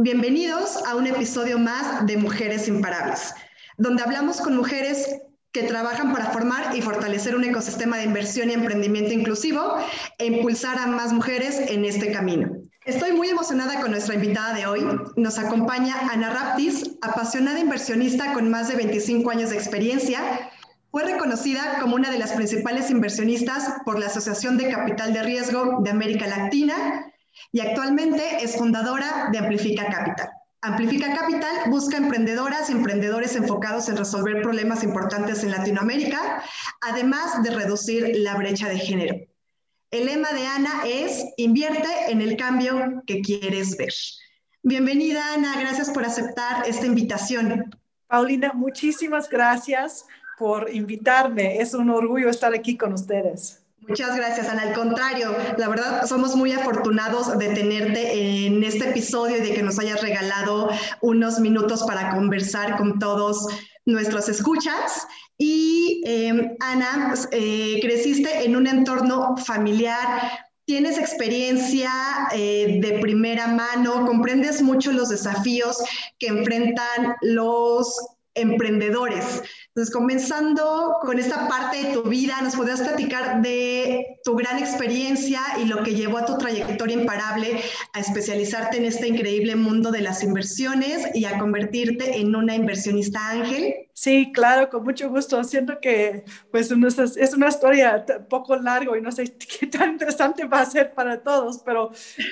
Bienvenidos a un episodio más de Mujeres Imparables, donde hablamos con mujeres que trabajan para formar y fortalecer un ecosistema de inversión y emprendimiento inclusivo e impulsar a más mujeres en este camino. Estoy muy emocionada con nuestra invitada de hoy. Nos acompaña Ana Raptis, apasionada inversionista con más de 25 años de experiencia. Fue reconocida como una de las principales inversionistas por la Asociación de Capital de Riesgo de América Latina y actualmente es fundadora de Amplifica Capital. Amplifica Capital busca emprendedoras y emprendedores enfocados en resolver problemas importantes en Latinoamérica, además de reducir la brecha de género. El lema de Ana es invierte en el cambio que quieres ver. Bienvenida Ana, gracias por aceptar esta invitación. Paulina, muchísimas gracias por invitarme. Es un orgullo estar aquí con ustedes. Muchas gracias, Ana. Al contrario, la verdad somos muy afortunados de tenerte en este episodio y de que nos hayas regalado unos minutos para conversar con todos nuestros escuchas. Y eh, Ana, eh, creciste en un entorno familiar, tienes experiencia eh, de primera mano, comprendes mucho los desafíos que enfrentan los emprendedores. Entonces, comenzando con esta parte de tu vida, ¿nos podrías platicar de tu gran experiencia y lo que llevó a tu trayectoria imparable a especializarte en este increíble mundo de las inversiones y a convertirte en una inversionista ángel? Sí, claro, con mucho gusto. Siento que pues es una historia un poco larga y no sé qué tan interesante va a ser para todos, pero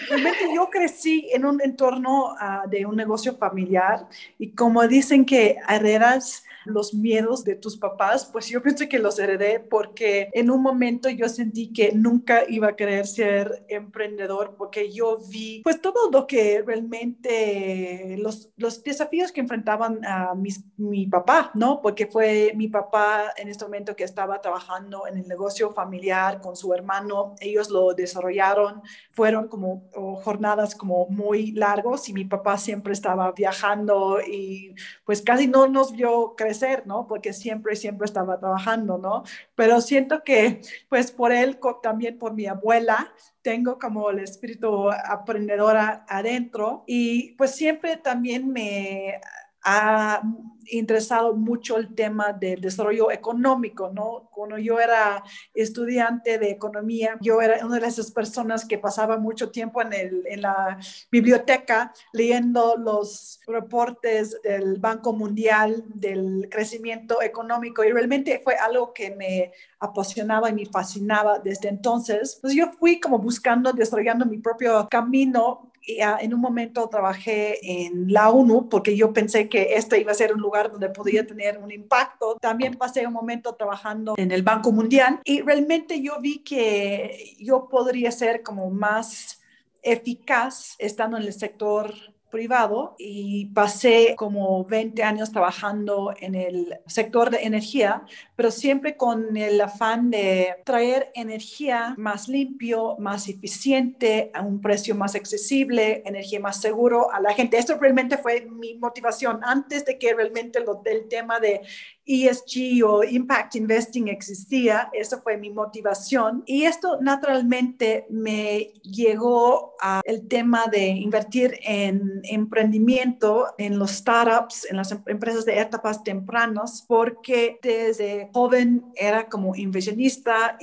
realmente yo crecí en un entorno uh, de un negocio familiar y como dicen que heredas los miedos de tus papás, pues yo pienso que los heredé porque en un momento yo sentí que nunca iba a querer ser emprendedor porque yo vi pues todo lo que realmente los, los desafíos que enfrentaban a mis, mi papá, ¿no? Porque fue mi papá en este momento que estaba trabajando en el negocio familiar con su hermano, ellos lo desarrollaron, fueron como jornadas como muy largos y mi papá siempre estaba viajando y pues casi no nos vio crecer ¿no? Porque siempre, siempre estaba trabajando, ¿no? Pero siento que, pues por él, también por mi abuela, tengo como el espíritu aprendedora adentro y pues siempre también me ha interesado mucho el tema del desarrollo económico, ¿no? Cuando yo era estudiante de economía, yo era una de esas personas que pasaba mucho tiempo en, el, en la biblioteca leyendo los reportes del Banco Mundial del crecimiento económico y realmente fue algo que me apasionaba y me fascinaba desde entonces. Entonces yo fui como buscando, desarrollando mi propio camino en un momento trabajé en la ONU porque yo pensé que este iba a ser un lugar donde podía tener un impacto. También pasé un momento trabajando en el Banco Mundial y realmente yo vi que yo podría ser como más eficaz estando en el sector privado y pasé como 20 años trabajando en el sector de energía, pero siempre con el afán de traer energía más limpio, más eficiente, a un precio más accesible, energía más seguro a la gente. Esto realmente fue mi motivación antes de que realmente del tema de ESG o Impact Investing existía, eso fue mi motivación. Y esto naturalmente me llegó al tema de invertir en emprendimiento, en los startups, en las em-, empresas de etapas tempranas, porque desde joven era como inversionista,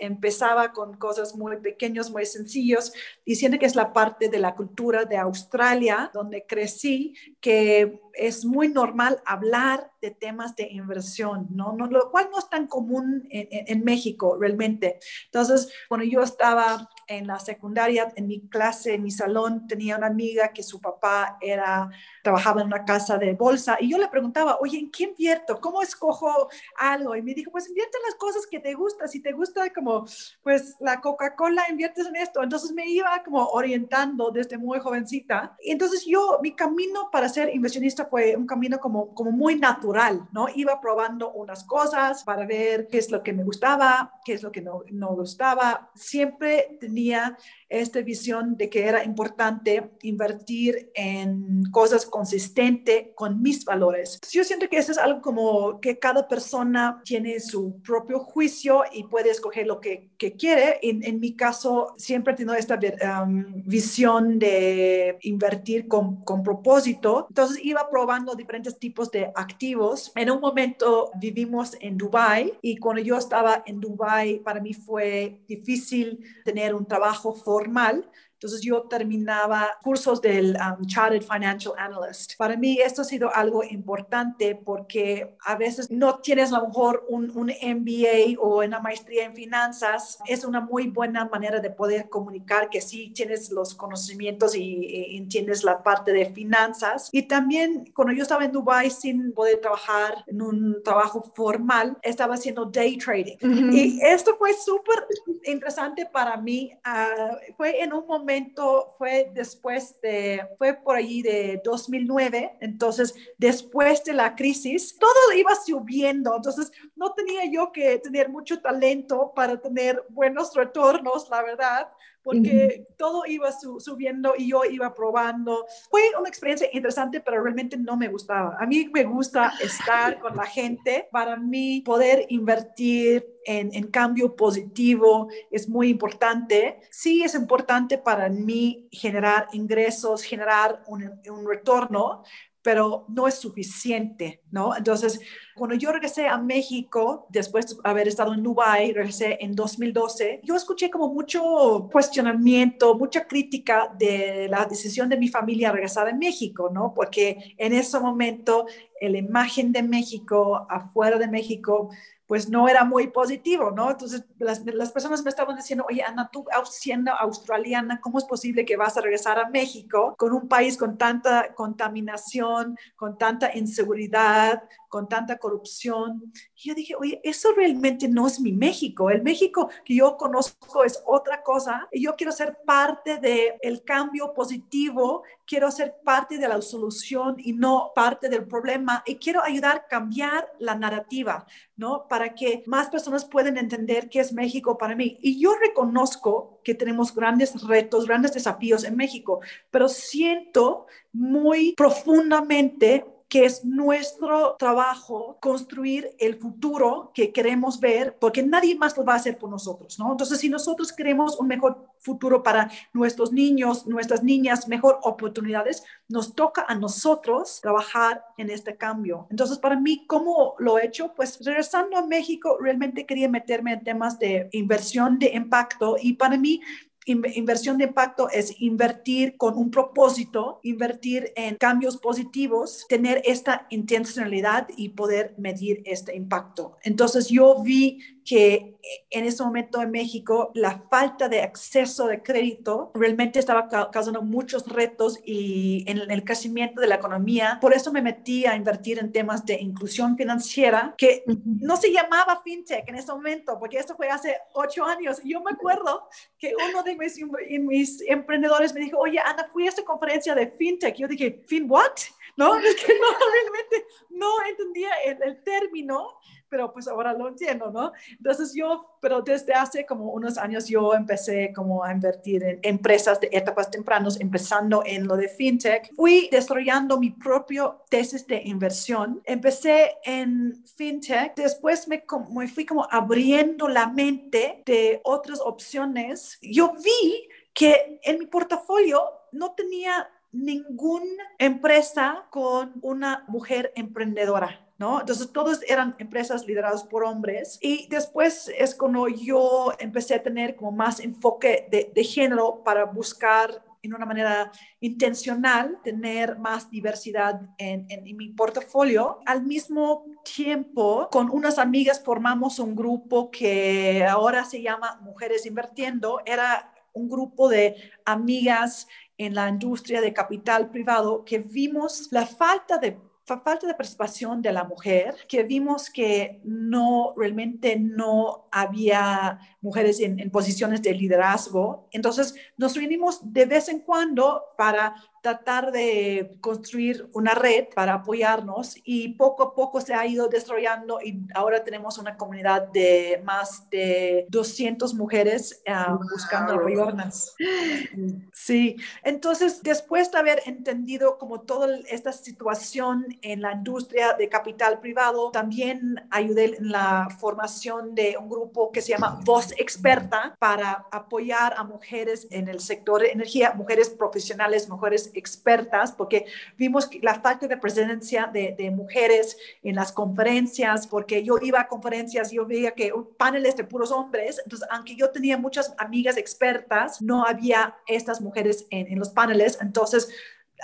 empezaba con cosas muy pequeños, muy sencillos, diciendo que es la parte de la cultura de Australia donde crecí, que es muy normal hablar de temas de inversión, ¿no? lo cual no es tan común en, en, México realmente. Entonces, cuando yo estaba en la secundaria, en mi clase, en mi salón, tenía una amiga que su papá era, trabajaba en una casa de bolsa y yo le preguntaba, oye, ¿en qué invierto? ¿Cómo escojo algo? Y me dijo, pues invierte en las cosas que te gustan. Si te gusta como, pues la Coca-Cola, inviertes en esto. Entonces me iba como orientando desde muy jovencita. Y entonces yo, mi camino para ser inversionista fue un camino como, como muy natural, ¿no? Iba probando unas cosas para ver qué es lo que me gustaba, qué es lo que no, no gustaba. Siempre tenía Yeah. Esta visión de que era importante invertir en cosas consistentes con mis valores. Yo siento que eso es algo como que cada persona tiene su propio juicio y puede escoger lo que, que quiere. En, en, mi caso, siempre he tenido esta um, visión de invertir con, con propósito. Entonces iba probando diferentes tipos de activos. En un momento vivimos en Dubai y cuando yo estaba en Dubai, para mí fue difícil tener un trabajo formal normal entonces yo terminaba cursos del um, Chartered Financial Analyst. Para mí esto ha sido algo importante porque a veces no tienes a lo mejor un, un MBA o una maestría en finanzas. Es una muy buena manera de poder comunicar que sí tienes los conocimientos y, y entiendes la parte de finanzas. Y también cuando yo estaba en Dubai sin poder trabajar en un trabajo formal, estaba haciendo day trading. Uh -huh. Y esto fue súper interesante para mí. Uh, fue en un momento fue después de, fue por allí de 2009, entonces después de la crisis, todo iba subiendo, entonces no tenía yo que tener mucho talento para tener buenos retornos, la verdad, porque uh -huh. todo iba su subiendo y yo iba probando. Fue una experiencia interesante, pero realmente no me gustaba. A mí me gusta estar con la gente. Para mí, poder invertir en, en, cambio positivo es muy importante. Sí es importante para mí generar ingresos, generar un, un retorno, pero no es suficiente, ¿no? Entonces, cuando yo regresé a México, después de haber estado en Dubai, regresé en 2012, yo escuché como mucho cuestionamiento, mucha crítica de la decisión de mi familia regresar a México, ¿no? Porque en ese momento, la imagen de México, afuera de México, pues no era muy positivo, ¿no? Entonces las, las, personas me estaban diciendo, oye, Ana, tú siendo australiana, ¿cómo es posible que vas a regresar a México con un país con tanta contaminación, con tanta inseguridad, con tanta corrupción? Y yo dije, oye, eso realmente no es mi México. El México que yo conozco es otra cosa y yo quiero ser parte del el cambio positivo, quiero ser parte de la solución y no parte del problema y quiero ayudar a cambiar la narrativa, ¿no? Para que más personas puedan entender qué es México para mí. Y yo reconozco que tenemos grandes retos, grandes desafíos en México, pero siento muy profundamente que es nuestro trabajo construir el futuro que queremos ver, porque nadie más lo va a hacer por nosotros, ¿no? Entonces, si nosotros queremos un mejor futuro para nuestros niños, nuestras niñas, mejor oportunidades, nos toca a nosotros trabajar en este cambio. Entonces, para mí, ¿cómo lo he hecho? Pues regresando a México, realmente quería meterme en temas de inversión de impacto y para mí Inversión de impacto es invertir con un propósito, invertir en cambios positivos, tener esta intencionalidad y poder medir este impacto. Entonces yo vi que en ese momento en México la falta de acceso de crédito realmente estaba causando muchos retos y en el crecimiento de la economía. Por eso me metí a invertir en temas de inclusión financiera, que no se llamaba fintech en ese momento, porque esto fue hace ocho años. Yo me acuerdo que uno de mis, mis emprendedores me dijo, oye, Ana, fui a esta conferencia de fintech. Yo dije, ¿fin what? No, es que no, realmente no entendía el, el término pero pues ahora lo entiendo, ¿no? Entonces yo, pero desde hace como unos años yo empecé como a invertir en empresas de etapas tempranas, empezando en lo de fintech. Fui desarrollando mi propio tesis de inversión. Empecé en fintech, después me, me fui como abriendo la mente de otras opciones. Yo vi que en mi portafolio no tenía ninguna empresa con una mujer emprendedora. ¿No? Entonces, todos eran empresas lideradas por hombres. Y después es cuando yo empecé a tener como más enfoque de, género para buscar en una manera intencional tener más diversidad en, mi portafolio. Al mismo tiempo, con unas amigas formamos un grupo que ahora se llama Mujeres Invirtiendo. Era un grupo de amigas en la industria de capital privado que vimos la falta de falta de participación de la mujer, que vimos que no, realmente no había mujeres en, posiciones de liderazgo. Entonces nos reunimos de vez en cuando para tratar de construir una red para apoyarnos y poco a poco se ha ido desarrollando y ahora tenemos una comunidad de más de 200 mujeres uh, wow. buscando apoyarnos. Sí, entonces después de haber entendido como toda esta situación en la industria de capital privado, también ayudé en la formación de un grupo que se llama Voz Experta para apoyar a mujeres en el sector de energía, mujeres profesionales, mujeres expertas, porque vimos la falta de presencia de, mujeres en las conferencias, porque yo iba a conferencias, yo veía que paneles de puros hombres, entonces aunque yo tenía muchas amigas expertas, no había estas mujeres en, en los paneles, entonces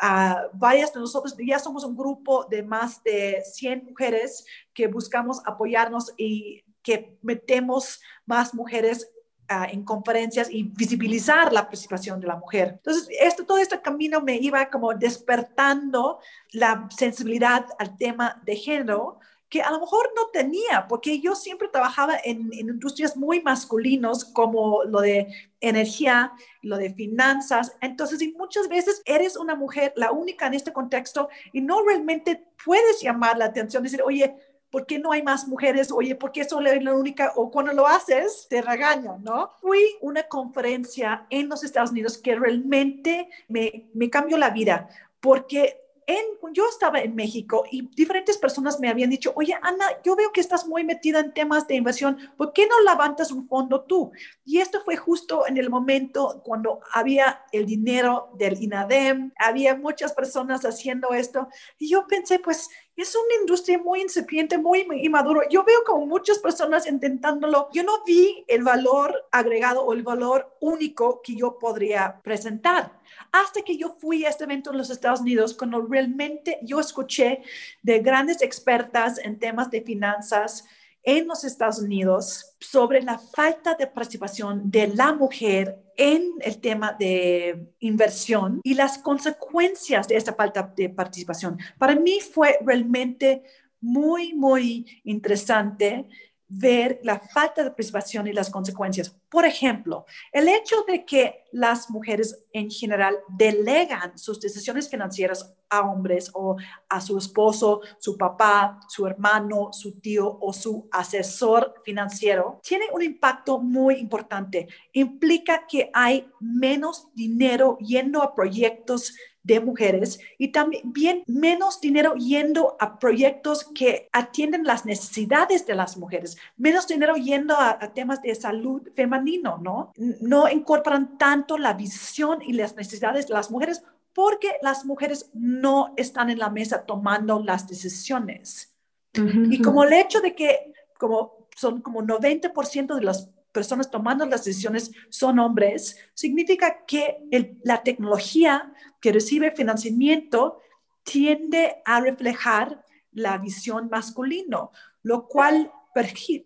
Uh, varias de nosotros ya somos un grupo de más de 100 mujeres que buscamos apoyarnos y que metemos más mujeres Uh, en conferencias y visibilizar la participación de la mujer. Entonces, esto, todo este camino me iba como despertando la sensibilidad al tema de género que a lo mejor no tenía, porque yo siempre trabajaba en, en industrias muy masculinos como lo de energía, lo de finanzas. Entonces, y muchas veces eres una mujer, la única en este contexto, y no realmente puedes llamar la atención, decir, oye, ¿por qué no hay más mujeres? Oye, ¿por qué solo eres la única? O cuando lo haces, te regañan, ¿no? Fui a una conferencia en los Estados Unidos que realmente me, me cambió la vida, porque en, yo estaba en México y diferentes personas me habían dicho, oye, Ana, yo veo que estás muy metida en temas de inversión, ¿por qué no levantas un fondo tú? Y esto fue justo en el momento cuando había el dinero del INADEM, había muchas personas haciendo esto. Y yo pensé, pues es una industria muy incipiente, muy inmaduro. Yo veo como muchas personas intentándolo. Yo no vi el valor agregado o el valor único que yo podría presentar. Hasta que yo fui a este evento en los Estados Unidos, cuando realmente yo escuché de grandes expertas en temas de finanzas, en los Estados Unidos sobre la falta de participación de la mujer en el tema de inversión y las consecuencias de esta falta de participación. Para mí fue realmente muy, muy interesante ver la falta de participación y las consecuencias. Por ejemplo, el hecho de que las mujeres en general delegan sus decisiones financieras a hombres o a su esposo, su papá, su hermano, su tío o su asesor financiero, tiene un impacto muy importante. Implica que hay menos dinero yendo a proyectos de mujeres y también menos dinero yendo a proyectos que atienden las necesidades de las mujeres, menos dinero yendo a, a, temas de salud femenino, ¿no? No incorporan tanto la visión y las necesidades de las mujeres porque las mujeres no están en la mesa tomando las decisiones. Uh -huh. Y como el hecho de que como son como 90% de las personas tomando las decisiones son hombres, significa que el, la tecnología que recibe financiamiento tiende a reflejar la visión masculino, lo cual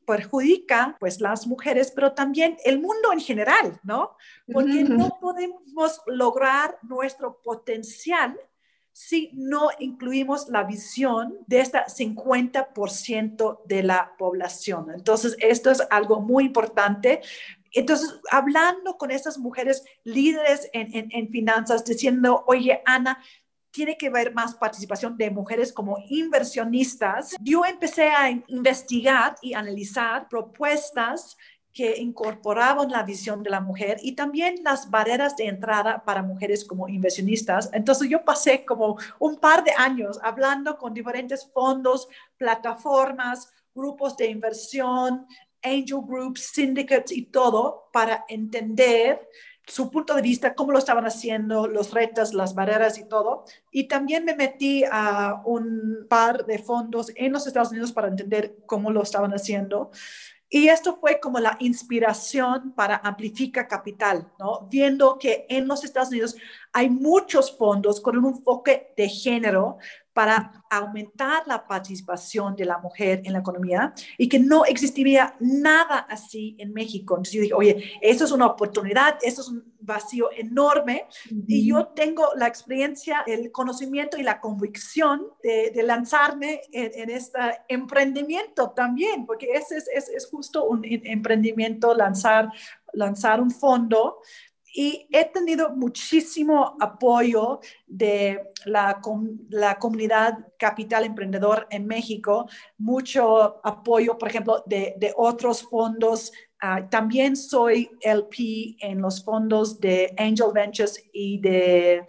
perjudica pues las mujeres, pero también el mundo en general, ¿no? Porque no podemos lograr nuestro potencial si no incluimos la visión de esta 50% de la población. Entonces, esto es algo muy importante. Entonces, hablando con estas mujeres líderes en, en, en finanzas, diciendo, oye, Ana, tiene que haber más participación de mujeres como inversionistas. Yo empecé a investigar y analizar propuestas que incorporaban la visión de la mujer y también las barreras de entrada para mujeres como inversionistas. Entonces yo pasé como un par de años hablando con diferentes fondos, plataformas, grupos de inversión, angel groups, syndicates y todo para entender su punto de vista, cómo lo estaban haciendo, los retos, las barreras y todo. Y también me metí a un par de fondos en los Estados Unidos para entender cómo lo estaban haciendo. Y esto fue como la inspiración para Amplifica Capital, ¿no? Viendo que en los Estados Unidos hay muchos fondos con un enfoque de género, para aumentar la participación de la mujer en la economía y que no existiría nada así en México. Entonces yo dije, oye, eso es una oportunidad, eso es un vacío enorme y yo tengo la experiencia, el conocimiento y la convicción de, lanzarme en, este emprendimiento también, porque ese es, es, es justo un emprendimiento, lanzar, lanzar un fondo y he tenido muchísimo apoyo de la, la, comunidad Capital Emprendedor en México, mucho apoyo, por ejemplo, de, otros fondos. Ah, también soy LP en los fondos de Angel Ventures y de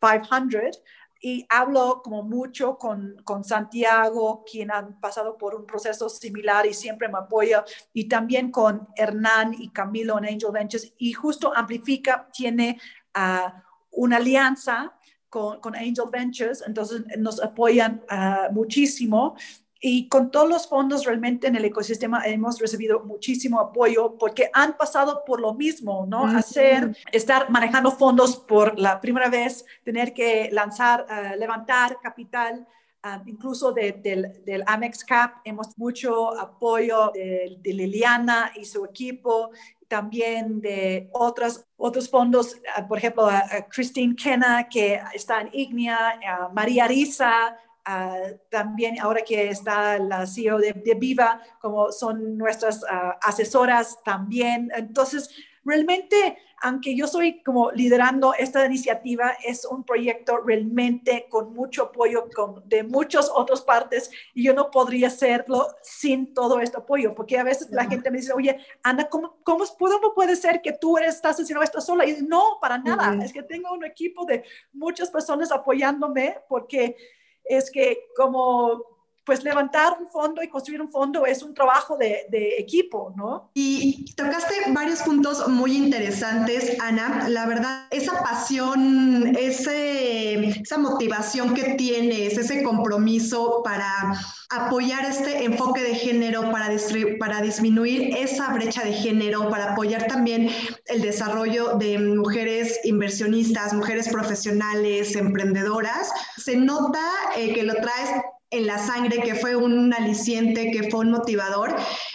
500 y hablo como mucho con, con, Santiago, quien han pasado por un proceso similar y siempre me apoya, y también con Hernán y Camilo en Angel Ventures, y justo Amplifica tiene ah, una alianza con, con, Angel Ventures, entonces nos apoyan ah, muchísimo y con todos los fondos realmente en el ecosistema hemos recibido muchísimo apoyo porque han pasado por lo mismo, ¿no? Hacer, estar manejando fondos por la primera vez, tener que lanzar, eh, levantar capital. Ah, incluso del, del, Amex Cap hemos mucho apoyo de, Liliana y su equipo, también de otros, otros fondos, ah, por ejemplo, Christine Kenna, que está en Ignea, María Risa, Ah, también ahora que está la CEO de, Viva, como son nuestras ah, asesoras también. Entonces, realmente, aunque yo soy como liderando esta iniciativa, es un proyecto realmente con mucho apoyo de muchas otras partes y yo no podría hacerlo sin todo este apoyo, porque a veces la gente me dice, oye, Ana, ¿cómo, cómo, puede ser que tú estás haciendo esto sola? Y no, para nada, es que tengo un equipo de muchas personas apoyándome porque es que como pues levantar un fondo y construir un fondo es un trabajo de, equipo, ¿no? Y tocaste varios puntos muy interesantes, Ana. La verdad, esa pasión, esa motivación que tienes, ese compromiso para apoyar este enfoque de género, para, para disminuir esa brecha de género, para apoyar también el desarrollo de mujeres inversionistas, mujeres profesionales, emprendedoras, se nota eh, que lo traes en la sangre, que fue un aliciente, que fue un motivador.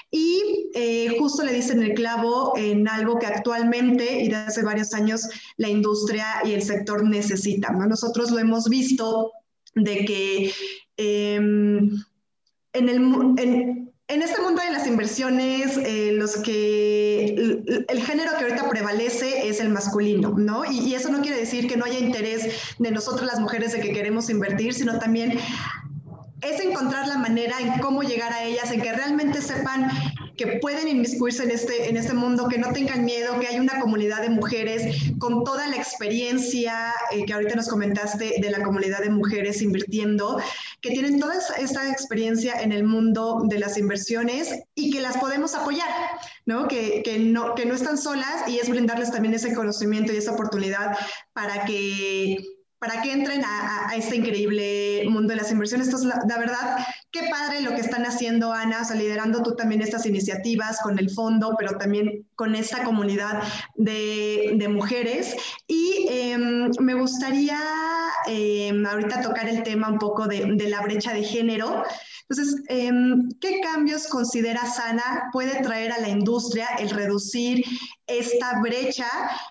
Y eh, justo le dicen el clavo en algo que actualmente y desde hace varios años la industria y el sector necesitan. Nosotros lo hemos visto de que em, en, el, en, en, este mundo de las inversiones, eh, los que el, género que ahorita prevalece es el masculino, ¿no? Y, y eso no quiere decir que no haya interés de nosotros las mujeres de que queremos invertir, sino también es encontrar la manera en cómo llegar a ellas, en que realmente sepan que pueden inmiscuirse en este, en este mundo, que no tengan miedo, que hay una comunidad de mujeres con toda la experiencia eh, que ahorita nos comentaste de la comunidad de mujeres invirtiendo, que tienen toda esta experiencia en el mundo de las inversiones y que las podemos apoyar, ¿no? Que, que no, que no están solas y es brindarles también ese conocimiento y esa oportunidad para que para que entren a, este increíble mundo de las inversiones. Entonces, la, verdad, qué padre lo que están haciendo, Ana, o sea, liderando tú también estas iniciativas con el fondo, pero también con esta comunidad de, mujeres. Y em, me gustaría em, ahorita tocar el tema un poco de, la brecha de género. Entonces, em, ¿qué cambios considera Sana puede traer a la industria el reducir esta brecha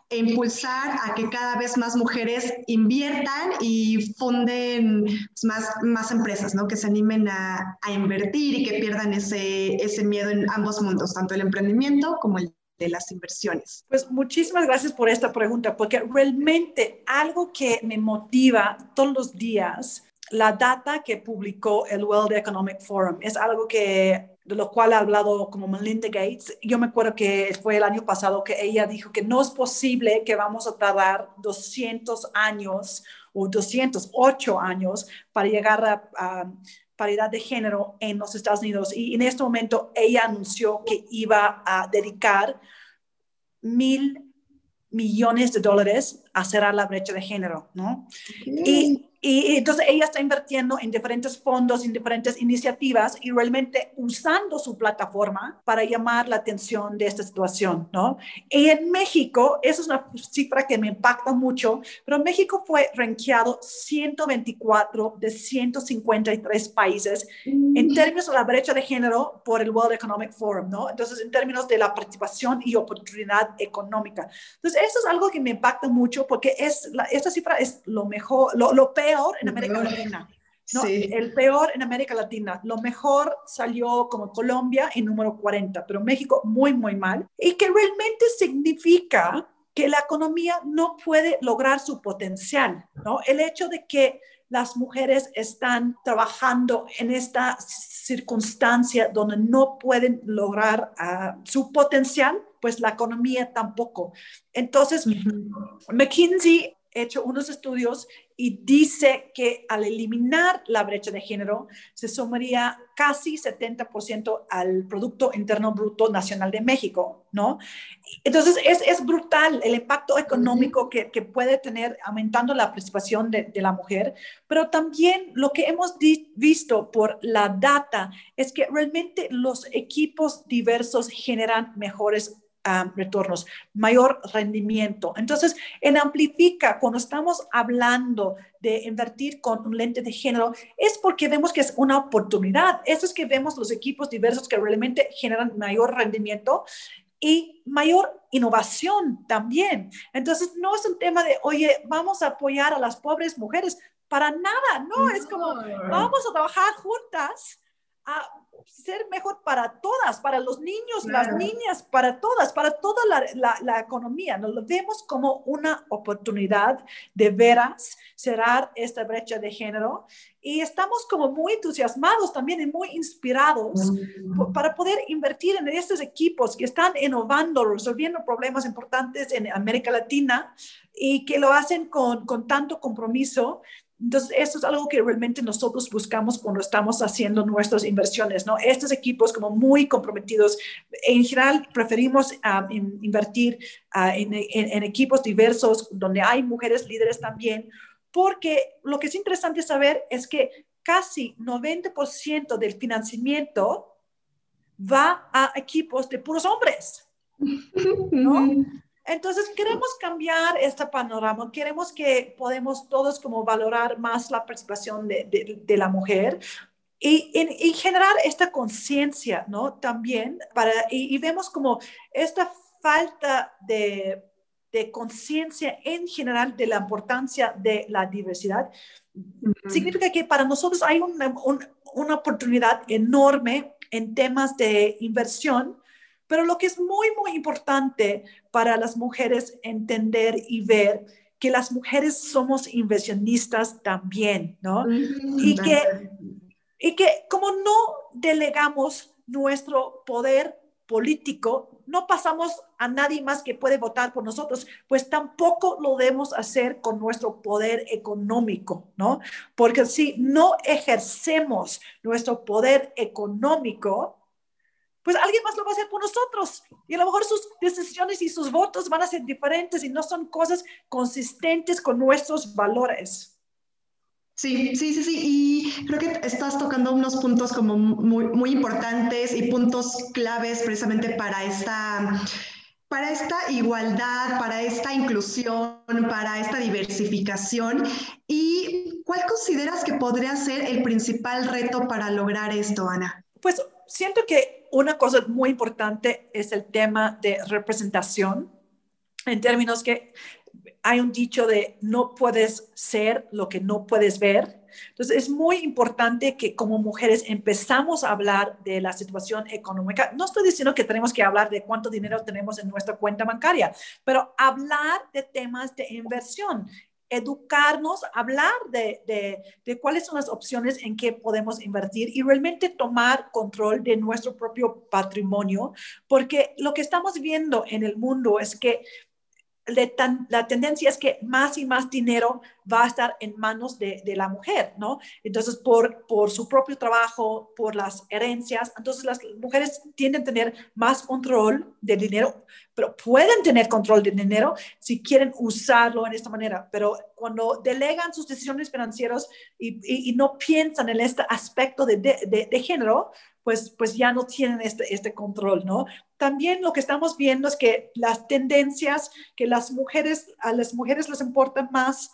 e impulsar a que cada vez más mujeres inviertan y funden pues, más, más empresas, ¿no? Que se animen a, a invertir y que pierdan ese, ese miedo en ambos mundos, tanto el emprendimiento como el de las inversiones? Pues muchísimas gracias por esta pregunta, porque realmente algo que me motiva todos los días la data que publicó el World Economic Forum es algo que de lo cual ha hablado como Melinda Gates. Yo me acuerdo que fue el año pasado que ella dijo que no es posible que vamos a tardar 200 años o 208 años para llegar a, paridad de género en los Estados Unidos. Y en este momento ella anunció que iba a dedicar mil millones de dólares a cerrar la brecha de género, ¿no? Y Y entonces ella está invirtiendo en diferentes fondos, en diferentes iniciativas y realmente usando su plataforma para llamar la atención de esta situación, ¿no? Y en México, esa es una cifra que me impacta mucho, pero México fue rankeado 124 de 153 países en términos de la brecha de género por el World Economic Forum, ¿no? Entonces, en términos de la participación y oportunidad económica. Entonces, eso es algo que me impacta mucho porque es la, esta cifra es lo mejor, lo, lo peor en América Latina. No, Sí. el peor en América Latina. Lo mejor salió como Colombia en número 40, pero México muy, muy mal. Y que realmente significa que la economía no puede lograr su potencial, ¿no? El hecho de que las mujeres están trabajando en esta circunstancia donde no pueden lograr ah, su potencial, pues la economía tampoco. Entonces, McKinsey ha hecho unos estudios y dice que al eliminar la brecha de género se sumaría casi 70% al Producto Interno Bruto Nacional de México, ¿no? Entonces es, es brutal el impacto económico que, que, puede tener aumentando la participación de, de, la mujer, pero también lo que hemos visto por la data es que realmente los equipos diversos generan mejores Um, retornos, mayor rendimiento. Entonces, en Amplifica, cuando estamos hablando de invertir con un lente de género, es porque vemos que es una oportunidad. Eso es que vemos los equipos diversos que realmente generan mayor rendimiento y mayor innovación también. Entonces, no es un tema de, oye, vamos a apoyar a las pobres mujeres. Para nada, no, no. es como, vamos a trabajar juntas a ser mejor para todas, para los niños, claro. las niñas, para todas, para toda la, la, la, economía. Nos lo vemos como una oportunidad de veras cerrar esta brecha de género y estamos como muy entusiasmados también y muy inspirados mm. para poder invertir en estos equipos que están innovando, resolviendo problemas importantes en América Latina y que lo hacen con, con tanto compromiso entonces, esto es algo que realmente nosotros buscamos cuando estamos haciendo nuestras inversiones, ¿no? Estos equipos como muy comprometidos, en general preferimos in, invertir en, en, en, equipos diversos donde hay mujeres líderes también, porque lo que es interesante saber es que casi 90% del financiamiento va a equipos de puros hombres, ¿no? Entonces, queremos cambiar este panorama, queremos que podemos todos como valorar más la participación de, de, de la mujer y, y, y, generar esta conciencia, ¿no? También, para, y, y, vemos como esta falta de, de conciencia en general de la importancia de la diversidad, uh -huh. significa que para nosotros hay una, una, una oportunidad enorme en temas de inversión, pero lo que es muy, muy importante para las mujeres entender y ver que las mujeres somos inversionistas también, ¿no? Mm, y, que, y que como no delegamos nuestro poder político, no pasamos a nadie más que puede votar por nosotros, pues tampoco lo debemos hacer con nuestro poder económico, ¿no? Porque si no ejercemos nuestro poder económico, pues alguien más lo va a hacer por nosotros. Y a lo mejor sus decisiones y sus votos van a ser diferentes y no son cosas consistentes con nuestros valores. Sí, sí, sí, sí. Y creo que estás tocando unos puntos como muy, muy importantes y puntos claves precisamente para esta, para esta igualdad, para esta inclusión, para esta diversificación. ¿Y cuál consideras que podría ser el principal reto para lograr esto, Ana? Pues siento que una cosa muy importante es el tema de representación, en términos que hay un dicho de no puedes ser lo que no puedes ver. Entonces es muy importante que como mujeres empezamos a hablar de la situación económica. No estoy diciendo que tenemos que hablar de cuánto dinero tenemos en nuestra cuenta bancaria, pero hablar de temas de inversión educarnos, hablar de, de, de, cuáles son las opciones en que podemos invertir y realmente tomar control de nuestro propio patrimonio, porque lo que estamos viendo en el mundo es que la tendencia es que más y más dinero va a estar en manos de, de la mujer, ¿no? Entonces, por, por su propio trabajo, por las herencias, entonces las mujeres tienden a tener más control del dinero, pero pueden tener control del dinero si quieren usarlo en esta manera, pero cuando delegan sus decisiones financieras y, y, y no piensan en este aspecto de, de, de género, pues, pues ya no tienen este, este control, ¿no? También lo que estamos viendo es que las tendencias, que las mujeres, a las mujeres les importa más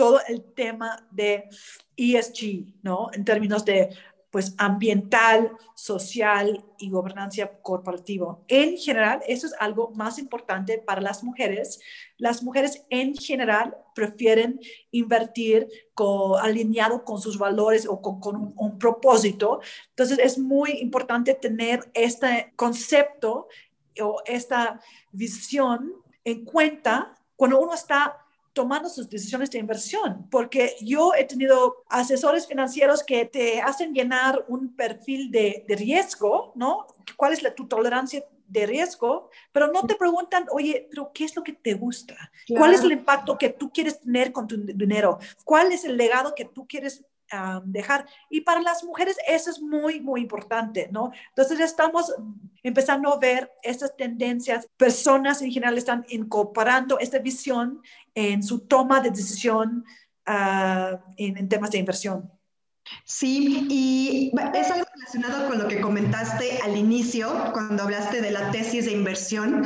todo el tema de ESG, ¿no? En términos de pues ambiental, social y gobernanza corporativa. En general, eso es algo más importante para las mujeres. Las mujeres en general prefieren invertir alineado con sus valores o con, con un, un propósito. Entonces, es muy importante tener este concepto o esta visión en cuenta cuando uno está tomando sus decisiones de inversión, porque yo he tenido asesores financieros que te hacen llenar un perfil de, de riesgo, ¿no? ¿Cuál es la, tu tolerancia de riesgo? Pero no te preguntan, oye, pero ¿qué es lo que te gusta? Claro. ¿Cuál es el impacto que tú quieres tener con tu dinero? ¿Cuál es el legado que tú quieres Um, dejar. Y para las mujeres eso es muy, muy importante, ¿no? Entonces estamos empezando a ver estas tendencias. Personas en general están incorporando esta visión en su toma de decisión uh, en, en temas de inversión. Sí, y es algo relacionado con lo que comentaste al inicio, cuando hablaste de la tesis de inversión.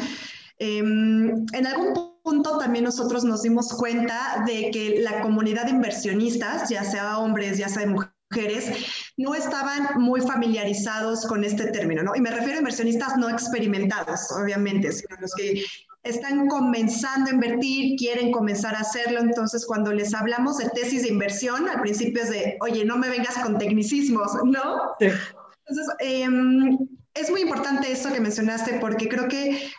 Eh, en algún punto también nosotros nos dimos cuenta de que la comunidad de inversionistas, ya sea hombres, ya sea mujeres, no estaban muy familiarizados con este término, ¿no? Y me refiero a inversionistas no experimentados, obviamente, sino los que están comenzando a invertir, quieren comenzar a hacerlo, entonces cuando les hablamos de tesis de inversión, al principio es de, oye, no me vengas con tecnicismos, ¿no? Sí. Entonces, eh, es muy importante esto que mencionaste porque creo que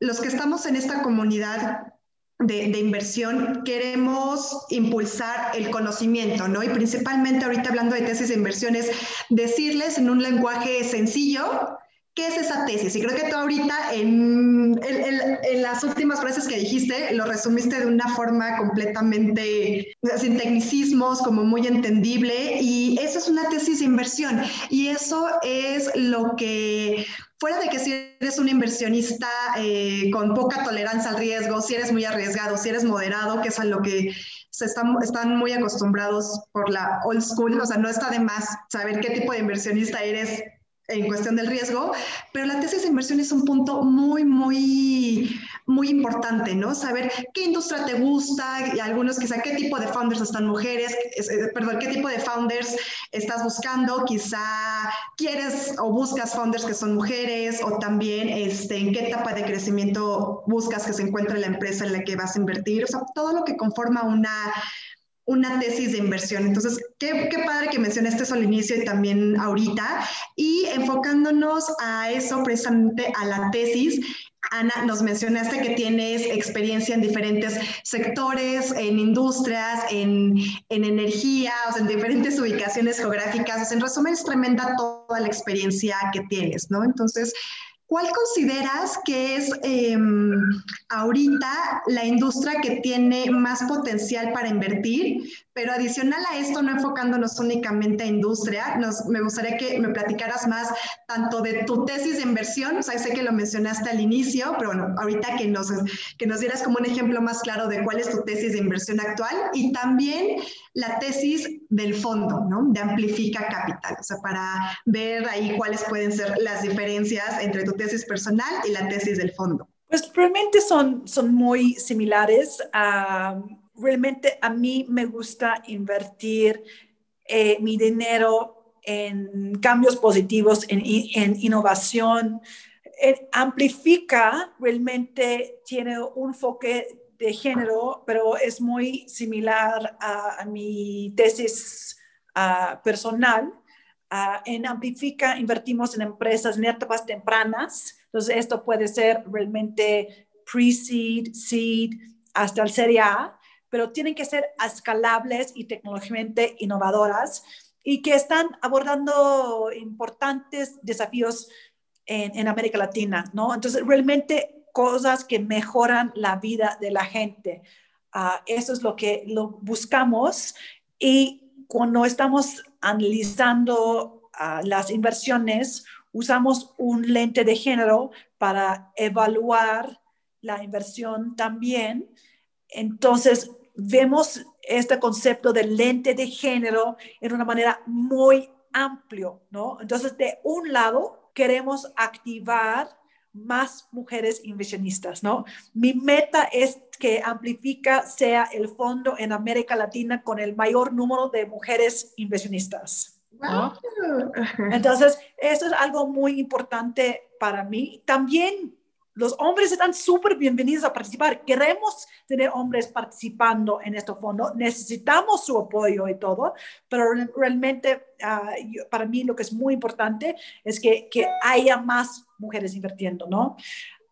los que estamos en esta comunidad de, de, inversión queremos impulsar el conocimiento, ¿no? Y principalmente ahorita hablando de tesis de inversiones, decirles en un lenguaje sencillo qué es esa tesis. Y creo que tú ahorita en, en, en, las últimas frases que dijiste lo resumiste de una forma completamente sin tecnicismos, como muy entendible. Y eso es una tesis de inversión. Y eso es lo que fuera de que si eres un inversionista eh, con poca tolerancia al riesgo, si eres muy arriesgado, si eres moderado, que es a lo que se están, están muy acostumbrados por la old school, o sea, no está de más saber qué tipo de inversionista eres en cuestión del riesgo, pero la tesis de inversión es un punto muy, muy, muy importante, ¿no? Saber qué industria te gusta, y algunos quizá qué tipo de founders están mujeres, perdón, qué tipo de founders estás buscando, quizá quieres o buscas founders que son mujeres, o también este, en qué etapa de crecimiento buscas que se encuentre la empresa en la que vas a invertir, o sea, todo lo que conforma una una tesis de inversión. Entonces, qué, padre que mencionaste eso al inicio y también ahorita. Y enfocándonos a eso, precisamente a la tesis, Ana, nos mencionaste que tienes experiencia en diferentes sectores, en industrias, en, en energía, o sea, en diferentes ubicaciones geográficas. En resumen, es tremenda toda la experiencia que tienes, ¿no? Entonces, ¿Cuál consideras que es eh, ahorita la industria que tiene más potencial para invertir? Pero adicional a esto, no enfocándonos únicamente a industria, nos, me gustaría que me platicaras más tanto de tu tesis de inversión, o sea, sé que lo mencionaste al inicio, pero bueno, ahorita que nos, que nos dieras como un ejemplo más claro de cuál es tu tesis de inversión actual y también la tesis del fondo, ¿no? De Amplifica Capital, o sea, para ver ahí cuáles pueden ser las diferencias entre tu tesis personal y la tesis del fondo. Pues realmente son, son muy similares. Uh, realmente a mí me gusta invertir eh, mi dinero en cambios positivos, en, innovación. En Amplifica realmente tiene un enfoque de género, pero es muy similar a, mi tesis uh, personal. Uh, en Amplifica invertimos en empresas en etapas tempranas, entonces esto puede ser realmente pre-seed, seed, hasta el serie A, pero tienen que ser escalables y tecnológicamente innovadoras y que están abordando importantes desafíos en, América Latina, ¿no? Entonces, realmente cosas que mejoran la vida de la gente. Ah, eso es lo que buscamos y cuando estamos analizando ah, las inversiones, usamos un lente de género para evaluar la inversión también. Entonces, vemos este concepto del lente de género en una manera muy amplio, ¿no? Entonces, de un lado, queremos activar más mujeres inversionistas, ¿no? Mi meta es que Amplifica sea el fondo en América Latina con el mayor número de mujeres inversionistas. ¿no? Entonces, eso es algo muy importante para mí. También los hombres están súper bienvenidos a participar. Queremos tener hombres participando en este fondo. Necesitamos su apoyo y todo, pero realmente ah, para mí lo que es muy importante es que, que haya más mujeres invirtiendo, ¿no?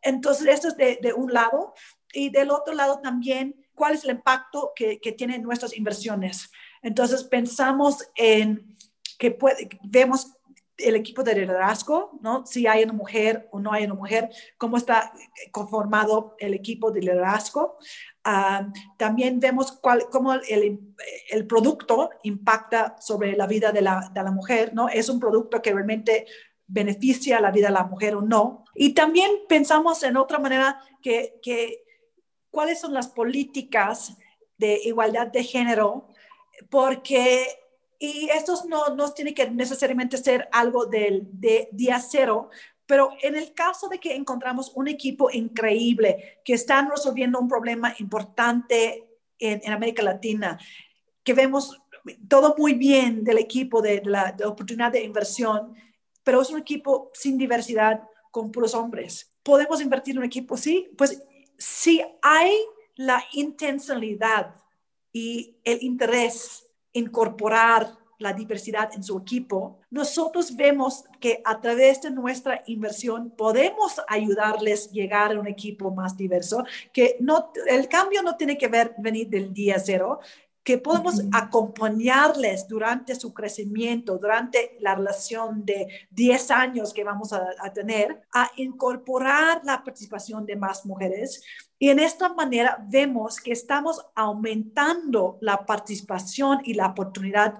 Entonces, esto es de, de, un lado. Y del otro lado también, ¿cuál es el impacto que, que tienen nuestras inversiones? Entonces, pensamos en que puede, vemos el equipo de liderazgo, ¿no? Si hay una mujer o no hay una mujer, cómo está conformado el equipo de liderazgo. Uh, también vemos cuál, cómo el, el, producto impacta sobre la vida de la, de la, mujer, ¿no? Es un producto que realmente beneficia la vida de la mujer o no. Y también pensamos en otra manera que, que cuáles son las políticas de igualdad de género, porque y esto no, no tiene que necesariamente ser algo del de día cero, pero en el caso de que encontramos un equipo increíble que están resolviendo un problema importante en, en América Latina, que vemos todo muy bien del equipo de, la oportunidad de inversión, pero es un equipo sin diversidad con puros hombres. ¿Podemos invertir en un equipo? Sí, pues si hay la intencionalidad y el interés incorporar la diversidad en su equipo, nosotros vemos que a través de nuestra inversión podemos ayudarles a llegar a un equipo más diverso, que no, el cambio no tiene que ver venir del día cero, que podemos acompañarles durante su crecimiento, durante la relación de 10 años que vamos a, a, tener, a incorporar la participación de más mujeres. Y en esta manera vemos que estamos aumentando la participación y la oportunidad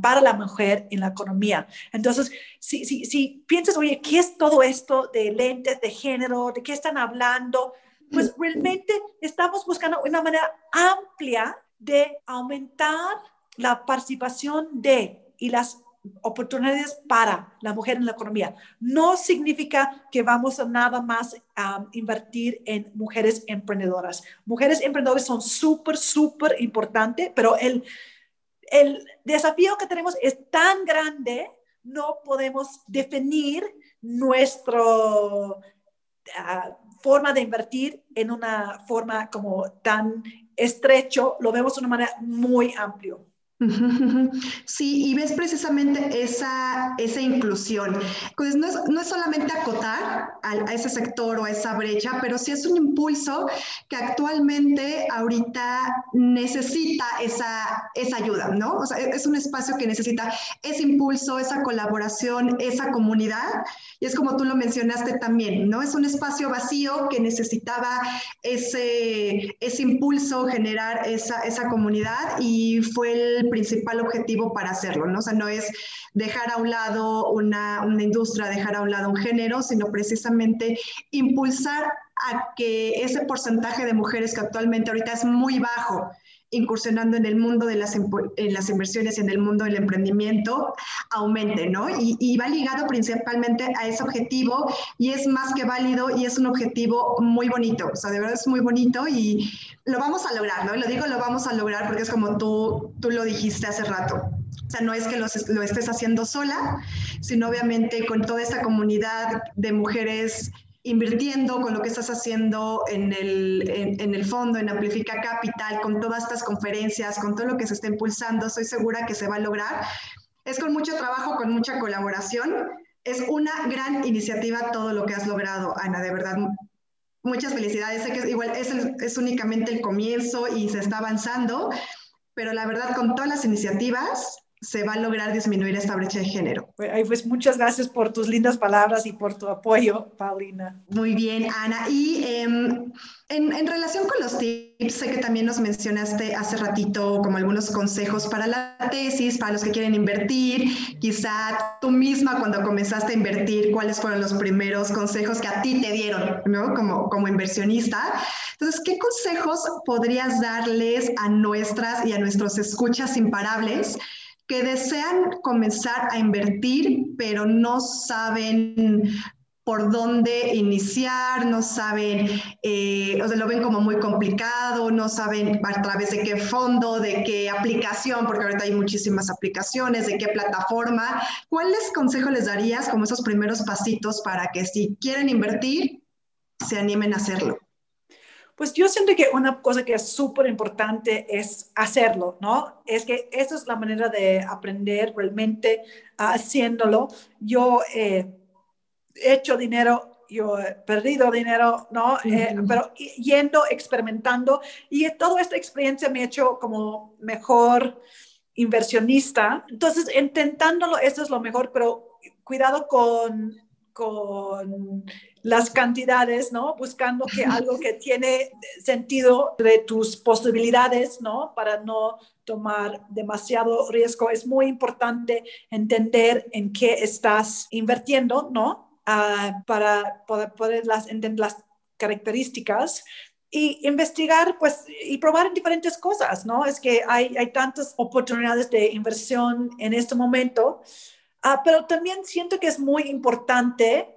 para la mujer en la economía. Entonces, si, si, si piensas, oye, ¿qué es todo esto de lentes de género? ¿De qué están hablando? Pues realmente estamos buscando una manera amplia de aumentar la participación de y las oportunidades para la mujer en la economía. No significa que vamos a nada más a invertir en mujeres emprendedoras. Mujeres emprendedoras son súper, súper importantes, pero el, el desafío que tenemos es tan grande, no podemos definir nuestra uh, forma de invertir en una forma como tan estrecho, lo vemos de una manera muy amplio. Sí, y ves precisamente esa, esa inclusión. Pues no es, no es solamente acotar a, a, ese sector o a esa brecha, pero sí es un impulso que actualmente ahorita necesita esa, esa ayuda, ¿no? O sea, es un espacio que necesita ese impulso, esa colaboración, esa comunidad. Y es como tú lo mencionaste también, ¿no? Es un espacio vacío que necesitaba ese, ese impulso, generar esa, esa comunidad y fue el principal objetivo para hacerlo, ¿no? O sea, no es dejar a un lado una, una industria, dejar a un lado un género, sino precisamente impulsar a que ese porcentaje de mujeres que actualmente ahorita es muy bajo, incursionando en el mundo de las, en las inversiones y en el mundo del emprendimiento aumente, ¿no? Y, y, va ligado principalmente a ese objetivo y es más que válido y es un objetivo muy bonito, o sea, de verdad es muy bonito y lo vamos a lograr, ¿no? Lo digo, lo vamos a lograr porque es como tú, tú lo dijiste hace rato. O sea, no es que lo, lo estés haciendo sola, sino obviamente con toda esta comunidad de mujeres invirtiendo con lo que estás haciendo en el, en, en, el fondo, en Amplifica Capital, con todas estas conferencias, con todo lo que se está impulsando, estoy segura que se va a lograr. Es con mucho trabajo, con mucha colaboración. Es una gran iniciativa todo lo que has logrado, Ana, de verdad. Muchas felicidades. Sé que igual es, el, es únicamente el comienzo y se está avanzando, pero la verdad con todas las iniciativas se va a lograr disminuir esta brecha de género. Pues muchas gracias por tus lindas palabras y por tu apoyo, Paulina. Muy bien, Ana. Y em, en, en, relación con los tips, sé que también nos mencionaste hace ratito como algunos consejos para la tesis, para los que quieren invertir. Quizá tú misma cuando comenzaste a invertir, ¿cuáles fueron los primeros consejos que a ti te dieron, ¿no? Como, como inversionista. Entonces, ¿qué consejos podrías darles a nuestras y a nuestros escuchas imparables? Que desean comenzar a invertir, pero no saben por dónde iniciar, no saben, eh, o sea, lo ven como muy complicado, no saben a través de qué fondo, de qué aplicación, porque ahorita hay muchísimas aplicaciones, de qué plataforma. ¿Cuáles consejos les darías como esos primeros pasitos para que si quieren invertir, se animen a hacerlo? Pues yo siento que una cosa que es súper importante es hacerlo, ¿no? Es que esa es la manera de aprender realmente haciéndolo. Yo he hecho dinero, yo he perdido dinero, ¿no? Eh, pero yendo, experimentando y toda esta experiencia me ha hecho como mejor inversionista. Entonces, intentándolo, eso es lo mejor, pero cuidado con, con las cantidades, ¿no? Buscando que algo que tiene sentido de tus posibilidades, ¿no? Para no tomar demasiado riesgo. Es muy importante entender en qué estás invirtiendo, ¿no? Ah, para poder, poder las, entender las características y investigar, pues, y probar en diferentes cosas, ¿no? Es que hay, hay tantas oportunidades de inversión en este momento, ah, pero también siento que es muy importante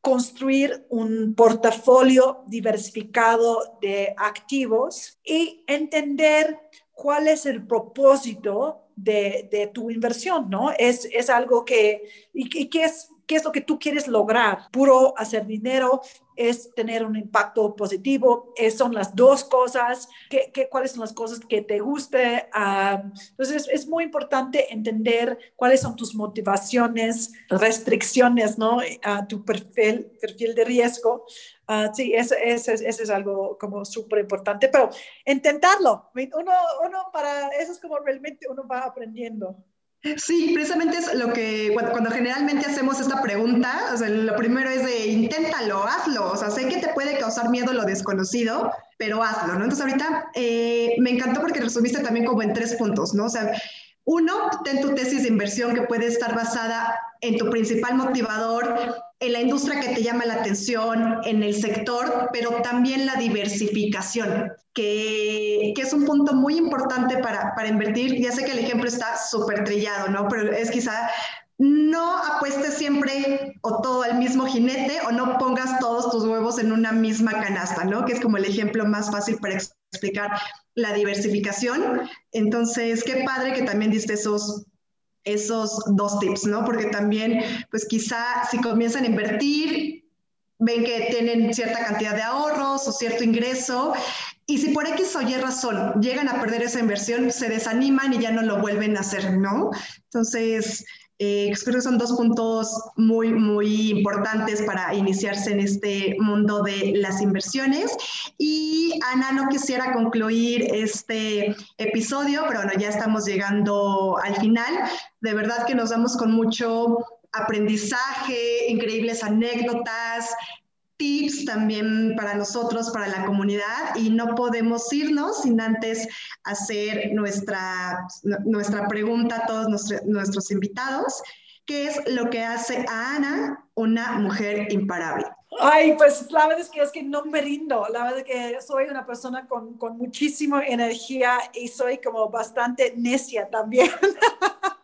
construir un portafolio diversificado de activos y entender cuál es el propósito de, tu inversión, ¿no? Es, es algo que, y que es qué es lo que tú quieres lograr. Puro hacer dinero es tener un impacto positivo, es, son las dos cosas, ¿Qué, qué, cuáles son las cosas que te guste. Uh, entonces es muy importante entender cuáles son tus motivaciones, restricciones, ¿no? A tu perfil, perfil de riesgo. Uh, sí, eso, eso, eso, es algo como súper importante, pero intentarlo. Uno, uno para eso es como realmente uno va aprendiendo. Sí, precisamente es lo que cuando, generalmente hacemos esta pregunta, o sea, lo primero es de inténtalo, hazlo, o sea, sé que te puede causar miedo lo desconocido, pero hazlo, ¿no? Entonces ahorita eh, me encantó porque resumiste también como en tres puntos, ¿no? O sea, uno, ten tu tesis de inversión que puede estar basada en tu principal motivador, en la industria que te llama la atención, en el sector, pero también la diversificación, que, que es un punto muy importante para, para invertir. Ya sé que el ejemplo está súper trillado, ¿no? Pero es quizá no apuestes siempre o todo al mismo jinete o no pongas todos tus huevos en una misma canasta, ¿no? Que es como el ejemplo más fácil para explicar la diversificación. Entonces, qué padre que también diste esos, esos dos tips, ¿no? Porque también, pues quizá si comienzan a invertir, ven que tienen cierta cantidad de ahorros o cierto ingreso, y si por X o Y razón llegan a perder esa inversión, se desaniman y ya no lo vuelven a hacer, ¿no? Entonces, eh, creo que son dos puntos muy, muy importantes para iniciarse en este mundo de las inversiones. Y Ana, no quisiera concluir este episodio, pero bueno, ya estamos llegando al final. De verdad que nos damos con mucho aprendizaje, increíbles anécdotas, tips también para nosotros, para la comunidad, y no podemos irnos sin antes hacer nuestra, nuestra pregunta a todos nuestros invitados. ¿Qué es lo que hace a Ana una mujer imparable? Ay, pues la verdad es que es que no me rindo. La verdad es que soy una persona con, con muchísima energía y soy como bastante necia también.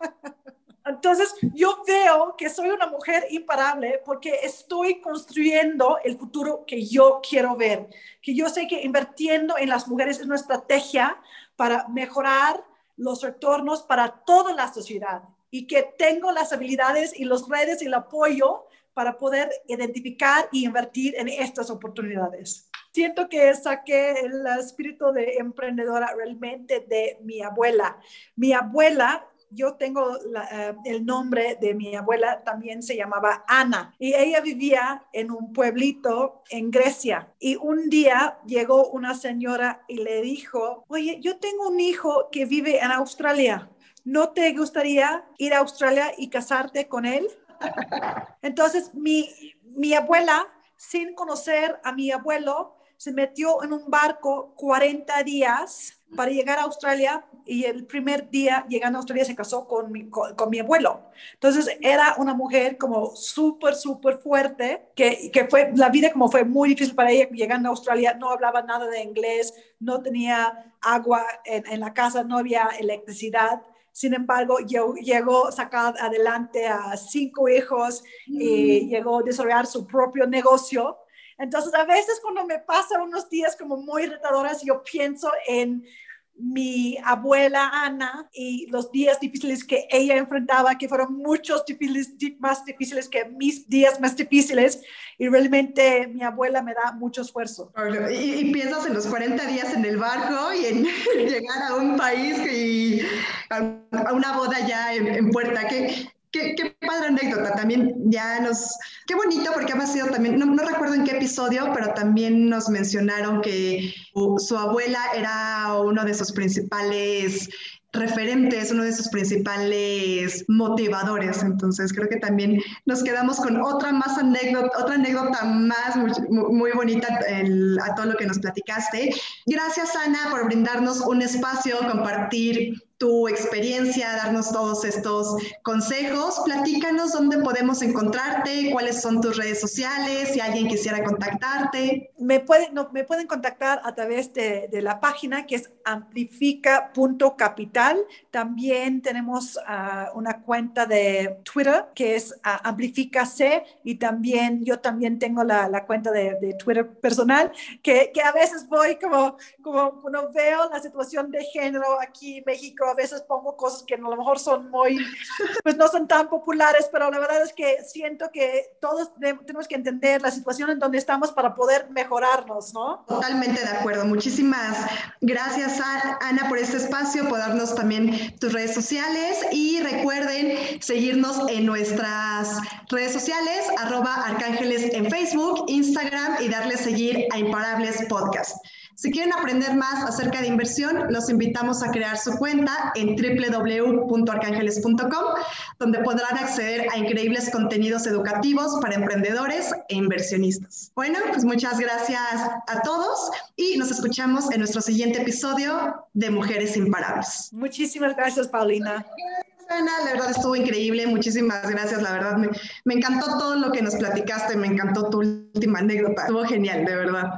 Entonces, yo veo que soy una mujer imparable porque estoy construyendo el futuro que yo quiero ver, que yo sé que invirtiendo en las mujeres es una estrategia para mejorar los retornos para toda la sociedad y que tengo las habilidades y los redes y el apoyo para poder identificar y invertir en estas oportunidades. Siento que saqué el espíritu de emprendedora realmente de mi abuela. Mi abuela yo tengo eh, el nombre de mi abuela, también se llamaba Ana, y ella vivía en un pueblito en Grecia. Y un día llegó una señora y le dijo, oye, yo tengo un hijo que vive en Australia. ¿no te gustaría ir a Australia y casarte con él? Entonces, mi, mi abuela, sin conocer a mi abuelo, se metió en un barco 40 días para llegar a Australia y el primer día llegando a Australia se casó con mi, con, mi abuelo. Entonces era una mujer como súper, súper fuerte, que, que fue, la vida como fue muy difícil para ella llegando a Australia, no hablaba nada de inglés, no tenía agua en, en la casa, no había electricidad. Sin embargo, llegó, llegó a sacar adelante a cinco hijos y llegó a desarrollar su propio negocio. Entonces, a veces cuando me pasa unos días como muy retadoras, yo pienso en mi abuela Ana y los días difíciles que ella enfrentaba, que fueron muchos difíciles, más difíciles que mis días más difíciles. Y realmente mi abuela me da mucho esfuerzo. Y, y piensas en los 40 días en el barco y en llegar a un país y a, una boda ya en, en puerta. Que Qué, qué, padre anécdota, también ya nos, qué bonito porque ha sido también, no, no, recuerdo en qué episodio, pero también nos mencionaron que su abuela era uno de sus principales referentes, uno de sus principales motivadores. Entonces creo que también nos quedamos con otra más anécdota, otra anécdota más muy, muy bonita el, a todo lo que nos platicaste. Gracias Ana por brindarnos un espacio, compartir tu experiencia, darnos todos estos consejos. Platícanos dónde podemos encontrarte, cuáles son tus redes sociales, si alguien quisiera contactarte. Me pueden, contactar a través de, la página que es amplifica.capital. También tenemos uh, una cuenta de Twitter que es uh, amplificac y también yo también tengo la, cuenta de, Twitter personal que, a veces voy como, como cuando veo la situación de género aquí en México, a veces pongo cosas que a lo mejor son muy, pues no son tan populares, pero la verdad es que siento que todos tenemos que entender la situación en donde estamos para poder mejorarnos, ¿no? Totalmente de acuerdo. Muchísimas gracias, Ana, por este espacio, por darnos también tus redes sociales y recuerden seguirnos en nuestras redes sociales, arroba arcángeles en Facebook, Instagram y darle seguir a Imparables Podcast. Si quieren aprender más acerca de inversión, los invitamos a crear su cuenta en www.arcangeles.com, donde podrán acceder a increíbles contenidos educativos para emprendedores e inversionistas. Bueno, pues muchas gracias a todos y nos escuchamos en nuestro siguiente episodio de Mujeres Imparables. Muchísimas gracias, Paulina. Ana, la verdad estuvo increíble, muchísimas gracias, la verdad me, me encantó todo lo que nos platicaste, me encantó tu última anécdota, estuvo genial, de verdad.